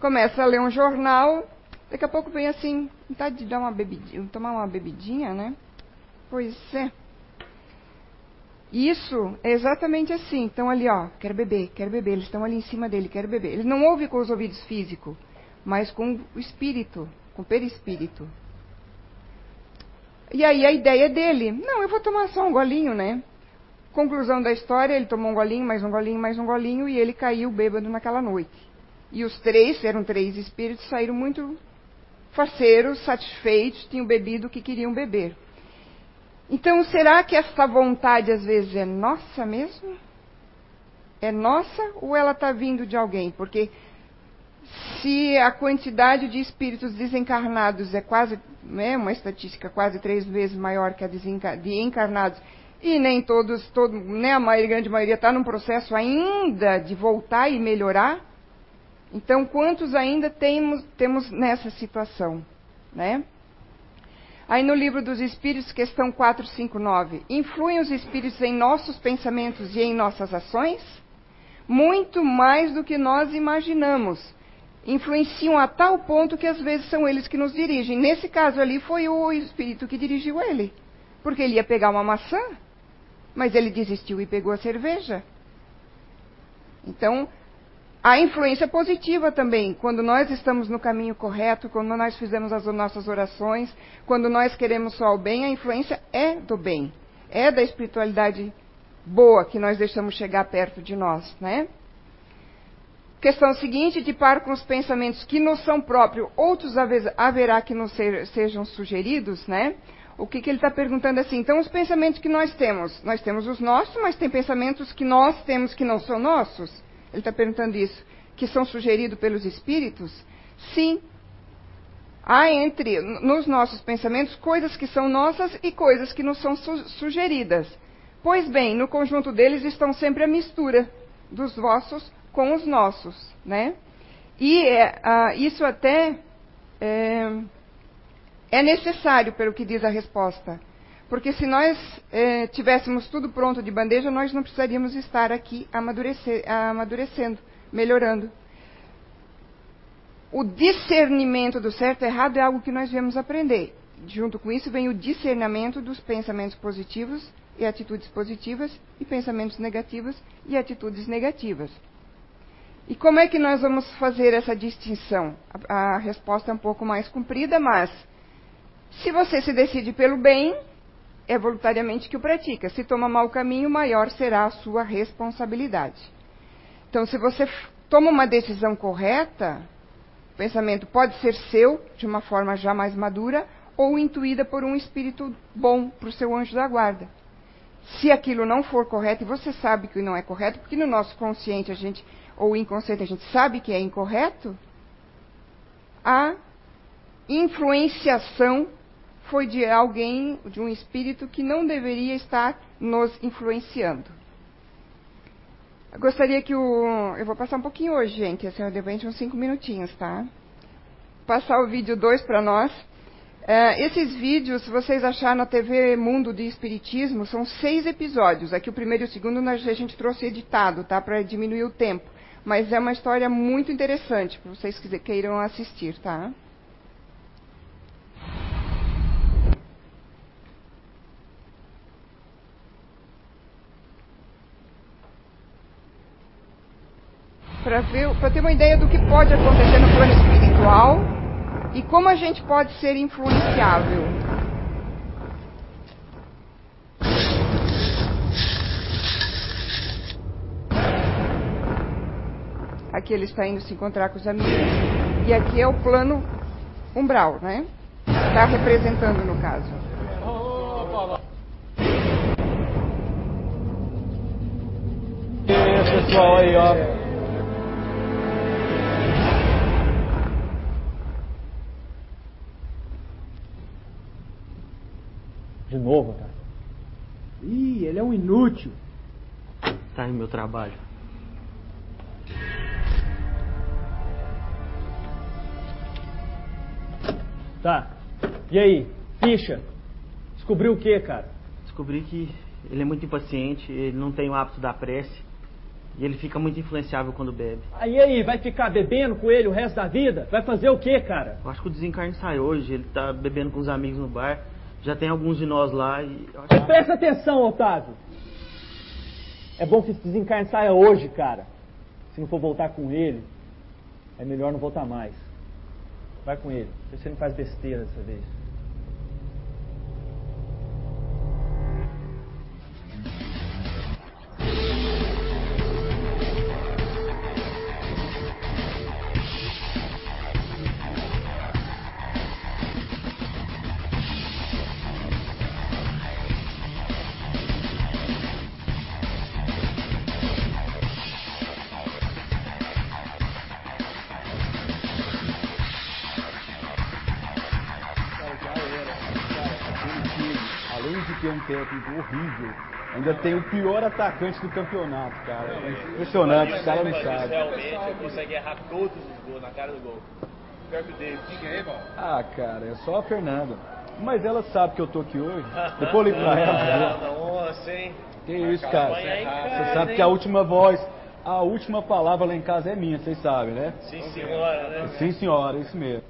começa a ler um jornal Daqui a pouco vem assim, vontade de dar uma bebidinha, tomar uma bebidinha, né? Pois é. Isso é exatamente assim. Então ali, ó, quero beber, quero beber. Eles estão ali em cima dele, quero beber. Eles não ouvem com os ouvidos físicos, mas com o espírito, com o perispírito. E aí a ideia dele, não, eu vou tomar só um golinho, né? Conclusão da história, ele tomou um golinho, mais um golinho, mais um golinho, e ele caiu bêbado naquela noite. E os três, eram três espíritos, saíram muito faceiros, satisfeitos, tinham bebido o que queriam beber. Então, será que essa vontade às vezes é nossa mesmo? É nossa ou ela está vindo de alguém? Porque se a quantidade de espíritos desencarnados é quase, né, uma estatística quase três vezes maior que a de encarnados, e nem todos, todo, né, a maioria, grande maioria está num processo ainda de voltar e melhorar, então quantos ainda temos, temos nessa situação, né? Aí no livro dos Espíritos, questão 459, influem os Espíritos em nossos pensamentos e em nossas ações? Muito mais do que nós imaginamos. Influenciam a tal ponto que às vezes são eles que nos dirigem. Nesse caso ali foi o Espírito que dirigiu ele. Porque ele ia pegar uma maçã, mas ele desistiu e pegou a cerveja. Então, a influência positiva também, quando nós estamos no caminho correto, quando nós fizemos as nossas orações, quando nós queremos só o bem, a influência é do bem, é da espiritualidade boa que nós deixamos chegar perto de nós, né? Questão seguinte, de par com os pensamentos que nos são próprios, outros haverá que nos sejam sugeridos, né? O que, que ele está perguntando assim? Então, os pensamentos que nós temos, nós temos os nossos, mas tem pensamentos que nós temos que não são nossos? Ele está perguntando isso. Que são sugeridos pelos espíritos? Sim. Há entre, nos nossos pensamentos, coisas que são nossas e coisas que nos são su sugeridas. Pois bem, no conjunto deles estão sempre a mistura dos vossos com os nossos, né? E é, isso até é, é, necessário, pelo que diz a resposta. Porque se nós eh, tivéssemos tudo pronto de bandeja, nós não precisaríamos estar aqui amadurecendo, melhorando. O discernimento do certo e errado é algo que nós viemos aprender. Junto com isso vem o discernimento dos pensamentos positivos e atitudes positivas e pensamentos negativos e atitudes negativas. E como é que nós vamos fazer essa distinção? A, a resposta é um pouco mais comprida, mas se você se decide pelo bem, é voluntariamente que o pratica. Se toma mau caminho, maior será a sua responsabilidade. Então, se você toma uma decisão correta, o pensamento pode ser seu, de uma forma já mais madura, ou intuída por um espírito bom para o seu anjo da guarda. Se aquilo não for correto, e você sabe que não é correto, porque no nosso consciente a gente, ou inconsciente a gente sabe que é incorreto, a influenciação foi de alguém, de um espírito que não deveria estar nos influenciando. Eu gostaria que o. Eu vou passar um pouquinho hoje, gente, assim, de repente uns cinco minutinhos, tá? Passar o vídeo 2 para nós. É, esses vídeos, se vocês acharem na TV Mundo de Espiritismo, são seis episódios. Aqui o primeiro e o segundo a gente trouxe editado, tá? Para diminuir o tempo. Mas é uma história muito interessante, para vocês que queiram assistir, tá? Para ter uma ideia do que pode acontecer no plano espiritual e como a gente pode ser influenciável. Aqui ele está indo se encontrar com os amigos e aqui é o plano umbral, né? Está representando no caso. Pessoal aí, ó. De novo, cara. Ih, ele é um inútil. Tá em meu trabalho. Tá. E aí, ficha? Descobriu o que, cara? Descobri que ele é muito impaciente, ele não tem o hábito da prece E ele fica muito influenciável quando bebe. Aí aí, vai ficar bebendo com ele o resto da vida? Vai fazer o quê, cara? Eu acho que o desencarne sai hoje, ele tá bebendo com os amigos no bar. Já tem alguns de nós lá e. acho- Presta atenção, Otávio. É bom que esse desencarne saia hoje, cara. Se não for voltar com ele, é melhor não voltar mais. Vai com ele. Você não faz besteira dessa vez. Um horrível, ainda tem o pior atacante do campeonato, cara. É impressionante, os caras não sabem. Realmente consegue errar todos os gols na cara do gol. Pior que o David. Quem é, irmão? Ah, cara, é só a Fernanda. Mas ela sabe que eu tô aqui hoje. Depois eu ligo pra ela. Nossa, hein? Que isso, cara. Você sabe que a última voz, a última palavra lá em casa é minha, vocês sabem, né? Sim, senhora, né? Sim, senhora, isso mesmo.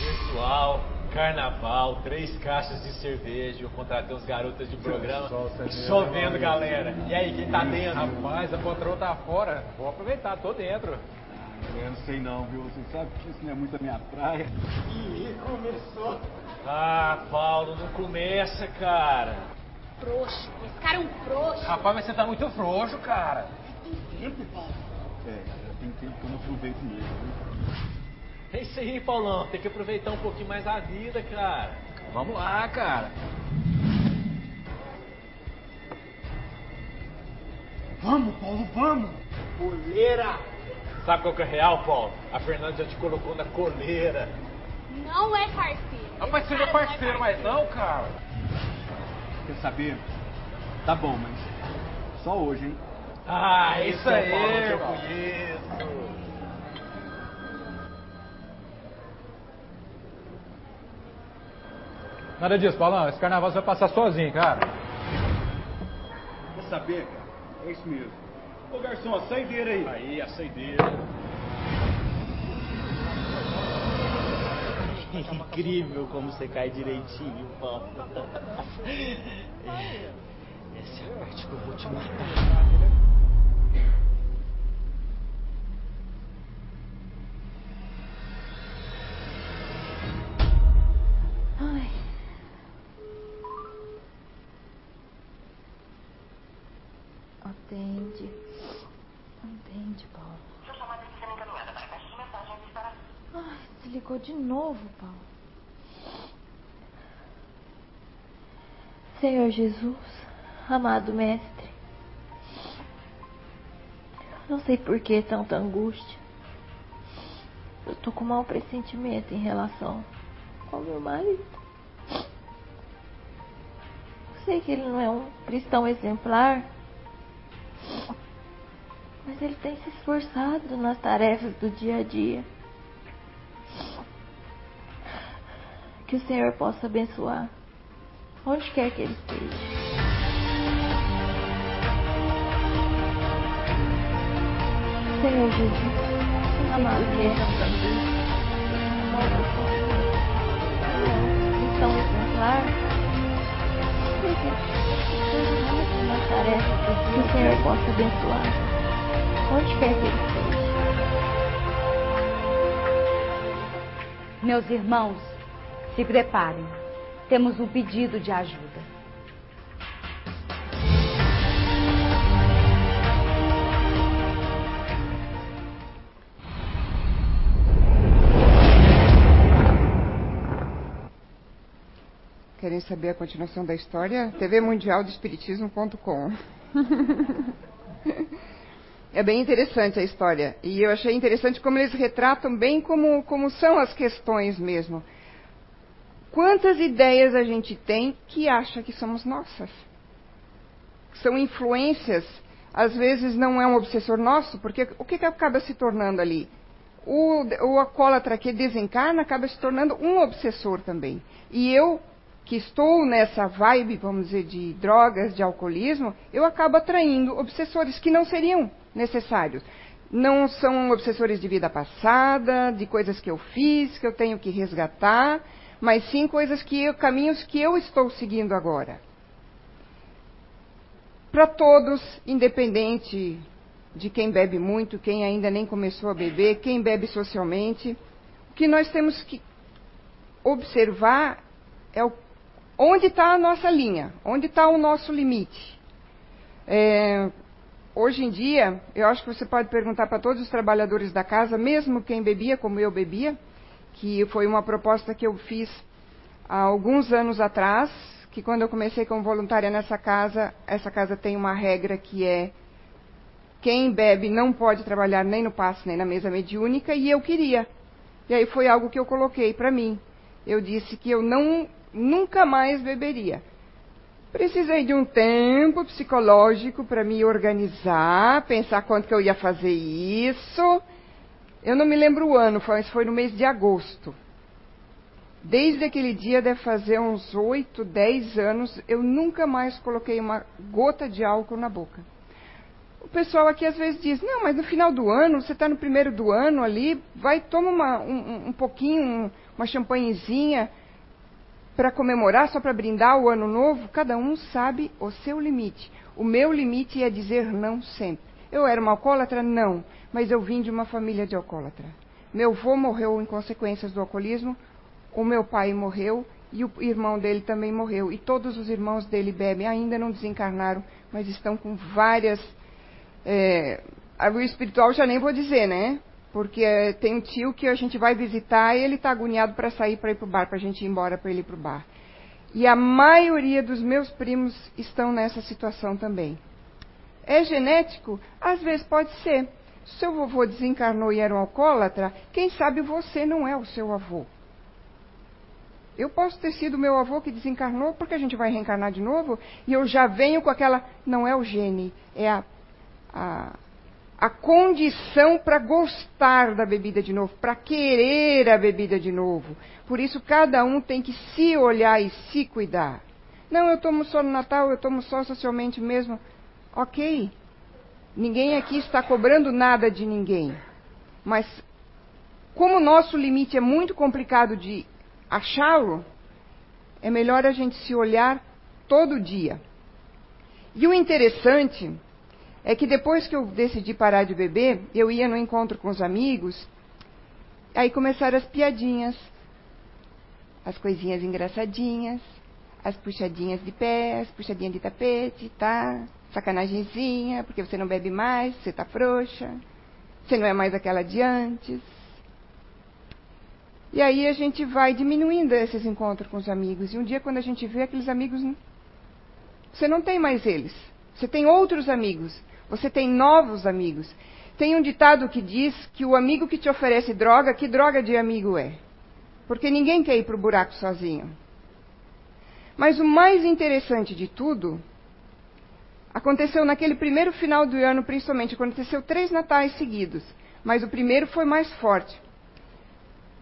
Pessoal, carnaval, três caixas de cerveja, eu contratei uns garotas de programa. Chovendo, galera. E aí, quem tá dentro? Rapaz, a patroa tá fora. Vou aproveitar, tô dentro. Eu não sei não, viu? Você sabe que isso não é muito a minha praia. Ah, Paulo, não começa, cara. Frouxo. Esse cara é um frouxo. Rapaz, mas você tá muito frouxo, cara. É, tem tempo que eu não aproveito mesmo. viu? É isso aí, Paulão. Tem que aproveitar um pouquinho mais a vida, cara. Vamos lá, cara. Vamos, Paulo, vamos! Sabe qual que é real, Paulo? A Fernanda já te colocou na coleira. Não é parceiro. Rapaz, Esse você não é parceiro mais não, cara. Quer saber? Tá bom, mas só hoje, hein? Ah, É isso é aí, Paulo que eu conheço. Nada disso, Paulão. Esse carnaval você vai passar sozinho, cara. Quer saber, cara? É isso mesmo. Ô garçom, a saideira aí. Aí, a saideira. Incrível como você cai direitinho, Paulo. Essa é a parte que eu vou te matar. Novo, Paulo. Senhor Jesus, amado Mestre, não sei por que tanta angústia. Eu tô com mau pressentimento em relação ao meu marido. Sei que ele não é um cristão exemplar, mas ele tem se esforçado nas tarefas do dia a dia. Que o Senhor possa abençoar, onde quer que ele esteja. Senhor Jesus, amado Mestre, cristão exemplar, nas tarefas que o Senhor possa abençoar, onde quer que ele esteja. Meus irmãos, se preparem. Temos um pedido de ajuda. Querem saber a continuação da história? tvmundialdespiritismo.com É bem interessante a história. E eu achei interessante como eles retratam bem como, como são as questões mesmo. Quantas ideias a gente tem que acha que somos nossas? São influências, às vezes não é um obsessor nosso, porque o que, que acaba se tornando ali? O, o alcoólatra que desencarna acaba se tornando um obsessor também. E eu que estou nessa vibe, vamos dizer, de drogas, de alcoolismo, eu acabo atraindo obsessores que não seriam necessários. Não são obsessores de vida passada, de coisas que eu fiz, que eu tenho que resgatar, mas sim coisas que eu, caminhos que eu estou seguindo agora. Para todos, independente de quem bebe muito, quem ainda nem começou a beber, quem bebe socialmente, o que nós temos que observar é o, onde está a nossa linha, onde está o nosso limite. É, hoje em dia, eu acho que você pode perguntar para todos os trabalhadores da casa, mesmo quem bebia como eu bebia, que foi uma proposta que eu fiz há alguns anos atrás, que quando eu comecei como voluntária nessa casa, essa casa tem uma regra que é quem bebe não pode trabalhar nem no passe nem na mesa mediúnica, e eu queria. E aí foi algo que eu coloquei para mim. Eu disse que eu não nunca mais beberia. Precisei de um tempo psicológico para me organizar, pensar quanto que eu ia fazer isso. Eu não me lembro o ano, mas foi no mês de agosto. Desde aquele dia, deve fazer uns 8, 10 anos, eu nunca mais coloquei uma gota de álcool na boca. O pessoal aqui às vezes diz: Não, mas no final do ano, você está no primeiro do ano ali, vai, toma uma, um, um pouquinho, uma champanhezinha para comemorar, só para brindar o ano novo, cada um sabe o seu limite. O meu limite é dizer não sempre. Eu era uma alcoólatra? Não, mas eu vim de uma família de alcoólatra. Meu avô morreu em consequências do alcoolismo, o meu pai morreu e o irmão dele também morreu. E todos os irmãos dele bebem, ainda não desencarnaram, mas estão com várias. É, o espiritual já nem vou dizer, né? Porque é, tem um tio que a gente vai visitar e ele está agoniado para sair para ir para o bar, para a gente ir embora para ele ir para o bar. E a maioria dos meus primos estão nessa situação também. É genético? Às vezes pode ser. Seu vovô desencarnou e era um alcoólatra, quem sabe você não é o seu avô. Eu posso ter sido meu avô que desencarnou, porque a gente vai reencarnar de novo, e eu já venho com aquela. Não é o gene, é a, a a condição para gostar da bebida de novo, para querer a bebida de novo. Por isso, cada um tem que se olhar e se cuidar. Não, eu tomo só no Natal, eu tomo só socialmente mesmo. Ok. Ninguém aqui está cobrando nada de ninguém. Mas, como o nosso limite é muito complicado de achá-lo, é melhor a gente se olhar todo dia. E o interessante é que depois que eu decidi parar de beber, eu ia no encontro com os amigos, aí começaram as piadinhas, as coisinhas engraçadinhas, as puxadinhas de pé, as puxadinhas de tapete, tá? Sacanagemzinha, porque você não bebe mais, você tá frouxa, você não é mais aquela de antes. E aí a gente vai diminuindo esses encontros com os amigos. E um dia, quando a gente vê aqueles amigos, você não tem mais eles. Você tem outros amigos. Você tem novos amigos. Tem um ditado que diz que o amigo que te oferece droga, que droga de amigo é? Porque ninguém quer ir para o buraco sozinho. Mas o mais interessante de tudo aconteceu naquele primeiro final do ano, principalmente. Aconteceu três natais seguidos. Mas o primeiro foi mais forte.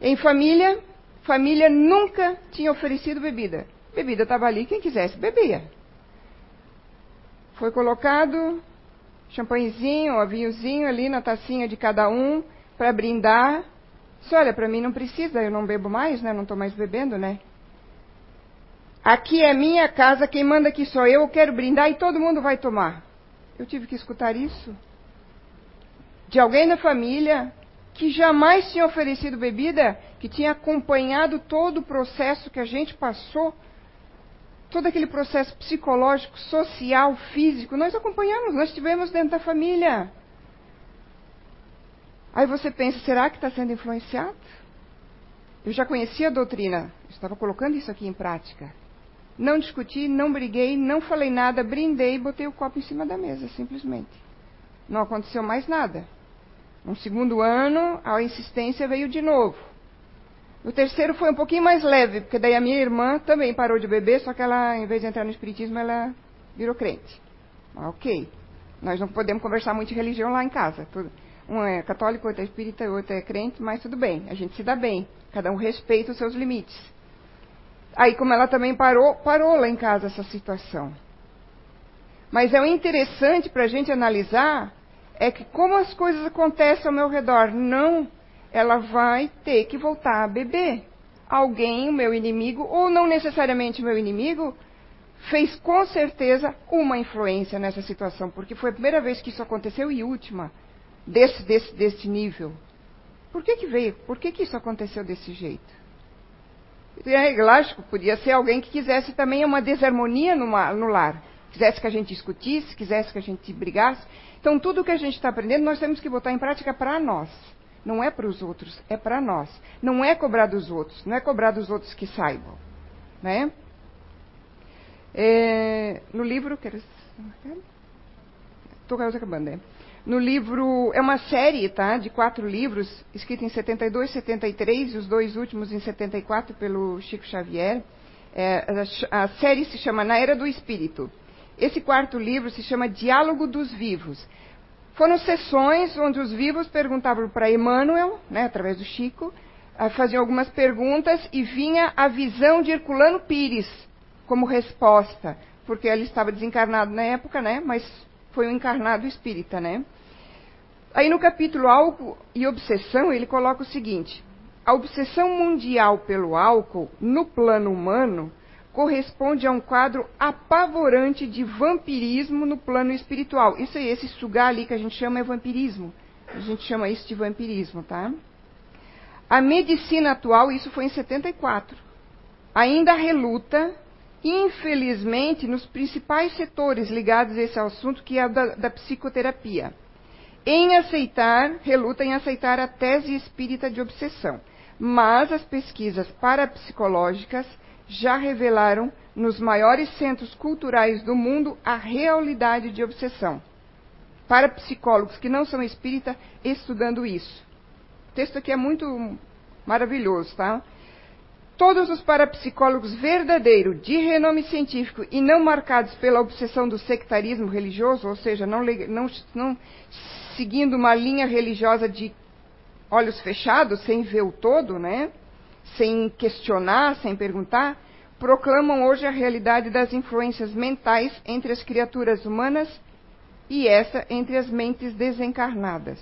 Em família, família nunca tinha oferecido bebida. Bebida estava ali, quem quisesse bebia. Foi colocado champanhezinho, um vinhozinho ali na tacinha de cada um para brindar. Disse, olha, para mim não precisa, eu não bebo mais, né? Não estou mais bebendo, né? Aqui é minha casa, quem manda aqui sou eu, eu quero brindar e todo mundo vai tomar. Eu tive que escutar isso de alguém da família que jamais tinha oferecido bebida, que tinha acompanhado todo o processo que a gente passou todo aquele processo psicológico, social, físico, nós acompanhamos, nós estivemos dentro da família. Aí você pensa, será que está sendo influenciado? Eu já conhecia a doutrina, estava colocando isso aqui em prática. Não discuti, não briguei, não falei nada, brindei e botei o copo em cima da mesa, simplesmente. Não aconteceu mais nada. No segundo ano, a insistência veio de novo. O terceiro foi um pouquinho mais leve, porque daí a minha irmã também parou de beber, só que ela, em vez de entrar no espiritismo, ela virou crente. Ok. Nós não podemos conversar muito de religião lá em casa. Um é católico, outro é espírita, outro é crente, mas tudo bem. A gente se dá bem. Cada um respeita os seus limites. Aí, como ela também parou, parou lá em casa essa situação. Mas é o interessante para a gente analisar é que como as coisas acontecem ao meu redor, não, ela vai ter que voltar a beber. Alguém, o meu inimigo, ou não necessariamente o meu inimigo, fez com certeza uma influência nessa situação, porque foi a primeira vez que isso aconteceu e última desse, desse, desse nível. Por que, que veio? Por que, que isso aconteceu desse jeito? É, lógico, podia ser alguém que quisesse também uma desarmonia numa, no lar. Quisesse que a gente discutisse, quisesse que a gente brigasse. Então, tudo que a gente está aprendendo, nós temos que botar em prática para nós. Não é para os outros, é para nós. Não é cobrar dos outros, não é cobrar dos outros que saibam. Né? É, no livro. Estou acabando, né? No livro. É uma série, tá? De quatro livros, escrita em 72, 73, e os dois últimos em 74 pelo Chico Xavier. É, a, a série se chama Na Era do Espírito. Esse quarto livro se chama Diálogo dos Vivos. Foram sessões onde os vivos perguntavam para Emmanuel, né, através do Chico, faziam algumas perguntas e vinha a visão de Herculano Pires como resposta, porque ele estava desencarnado na época, né, mas foi um encarnado espírita, né. Aí no capítulo Álcool e Obsessão, ele coloca o seguinte: a obsessão mundial pelo álcool no plano humano corresponde a um quadro apavorante de vampirismo no plano espiritual. Isso aí, esse sugar ali que a gente chama é vampirismo. A gente chama isso de vampirismo, tá? A medicina atual, isso foi em 74, ainda reluta, infelizmente, nos principais setores ligados a esse assunto, que é o da, da psicoterapia, em aceitar, reluta em aceitar a tese espírita de obsessão. Mas as pesquisas parapsicológicas já revelaram nos maiores centros culturais do mundo a realidade de obsessão. Para psicólogos que não são espírita estudando isso. O texto aqui é muito maravilhoso, tá? Todos os parapsicólogos verdadeiros, de renome científico e não marcados pela obsessão do sectarismo religioso, ou seja, não, não, não seguindo uma linha religiosa de olhos fechados, sem ver o todo, né? sem questionar, sem perguntar, proclamam hoje a realidade das influências mentais entre as criaturas humanas e essa entre as mentes desencarnadas.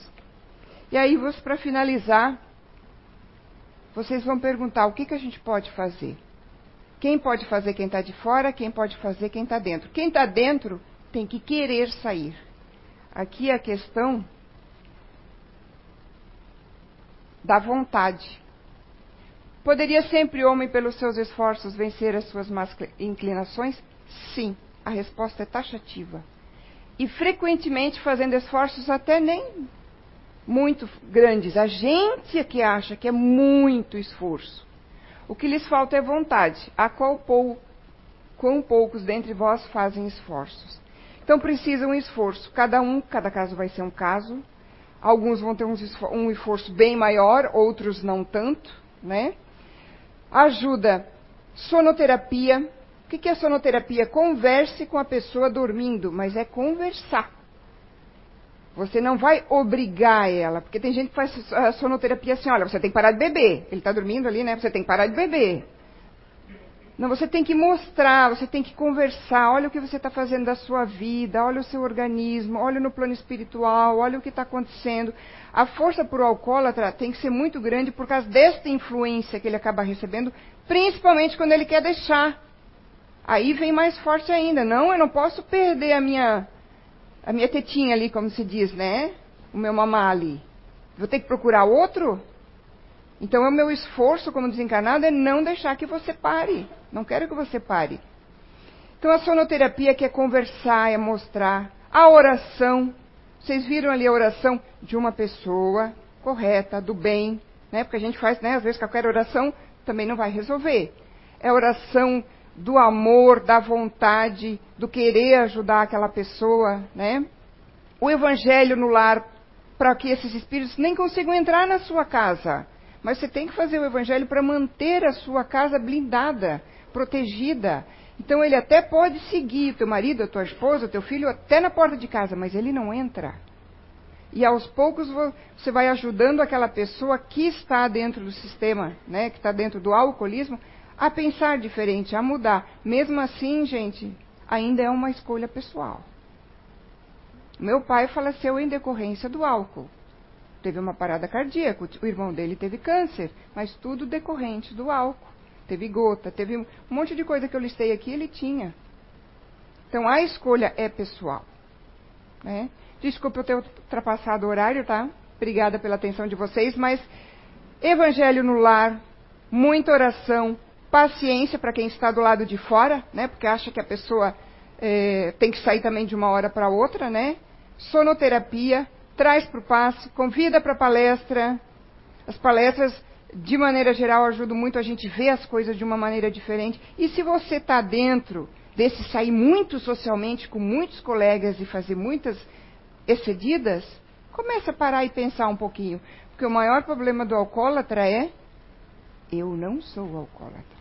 E aí, para finalizar, vocês vão perguntar o que, que a gente pode fazer. Quem pode fazer quem está de fora, quem pode fazer quem está dentro. Quem está dentro tem que querer sair. Aqui a questão da vontade. Poderia sempre o homem, pelos seus esforços, vencer as suas más inclinações? Sim, a resposta é taxativa. E frequentemente fazendo esforços até nem muito grandes. A gente é que acha que é muito esforço. O que lhes falta é vontade, a qual pou, quão poucos dentre vós fazem esforços. Então precisa um esforço. Cada um, cada caso vai ser um caso. Alguns vão ter um esforço bem maior, outros não tanto, né? Ajuda. Sonoterapia. O que é sonoterapia? Converse com a pessoa dormindo, mas é conversar. Você não vai obrigar ela, porque tem gente que faz a sonoterapia assim, olha, você tem que parar de beber. Ele está dormindo ali, né? Você tem que parar de beber. Não, você tem que mostrar, você tem que conversar. Olha o que você está fazendo da sua vida, olha o seu organismo, olha no plano espiritual, olha o que está acontecendo. A força para o alcoólatra tem que ser muito grande por causa desta influência que ele acaba recebendo, principalmente quando ele quer deixar. Aí vem mais forte ainda. Não, eu não posso perder a minha, a minha tetinha ali, como se diz, né? O meu mamá ali. Vou ter que procurar outro? Então, o meu esforço como desencarnado é não deixar que você pare. Não quero que você pare. Então, a sonoterapia que é conversar, é mostrar. A oração. Vocês viram ali a oração de uma pessoa correta, do bem, né? Porque a gente faz, né? Às vezes, qualquer oração também não vai resolver. É oração do amor, da vontade, do querer ajudar aquela pessoa, né? O evangelho no lar, para que esses espíritos nem consigam entrar na sua casa. Mas você tem que fazer o evangelho para manter a sua casa blindada, protegida. Então ele até pode seguir teu marido, a tua esposa, teu filho até na porta de casa, mas ele não entra. E aos poucos você vai ajudando aquela pessoa que está dentro do sistema, né, que está dentro do alcoolismo, a pensar diferente, a mudar. Mesmo assim, gente, ainda é uma escolha pessoal. Meu pai faleceu em decorrência do álcool. Teve uma parada cardíaca, o irmão dele teve câncer, mas tudo decorrente do álcool. Teve gota, teve um monte de coisa que eu listei aqui, ele tinha. Então a escolha é pessoal. Né? Desculpe eu ter ultrapassado o horário, tá? Obrigada pela atenção de vocês, mas evangelho no lar, muita oração, paciência para quem está do lado de fora, né? Porque acha que a pessoa é, tem que sair também de uma hora para outra, né? Sonoterapia, traz para o passe, convida para palestra. As palestras, de maneira geral, ajudam muito a gente ver as coisas de uma maneira diferente. E se você está dentro desse sair muito socialmente com muitos colegas e fazer muitas excedidas, comece a parar e pensar um pouquinho. Porque o maior problema do alcoólatra é: eu não sou alcoólatra.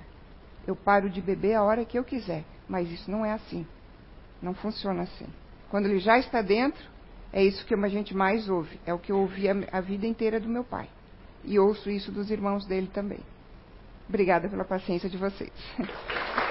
Eu paro de beber a hora que eu quiser. Mas isso não é assim. Não funciona assim. Quando ele já está dentro, é isso que a gente mais ouve. É o que eu ouvi a, a vida inteira do meu pai. E ouço isso dos irmãos dele também. Obrigada pela paciência de vocês.